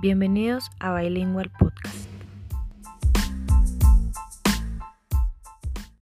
Bienvenidos a Bilingual Podcast.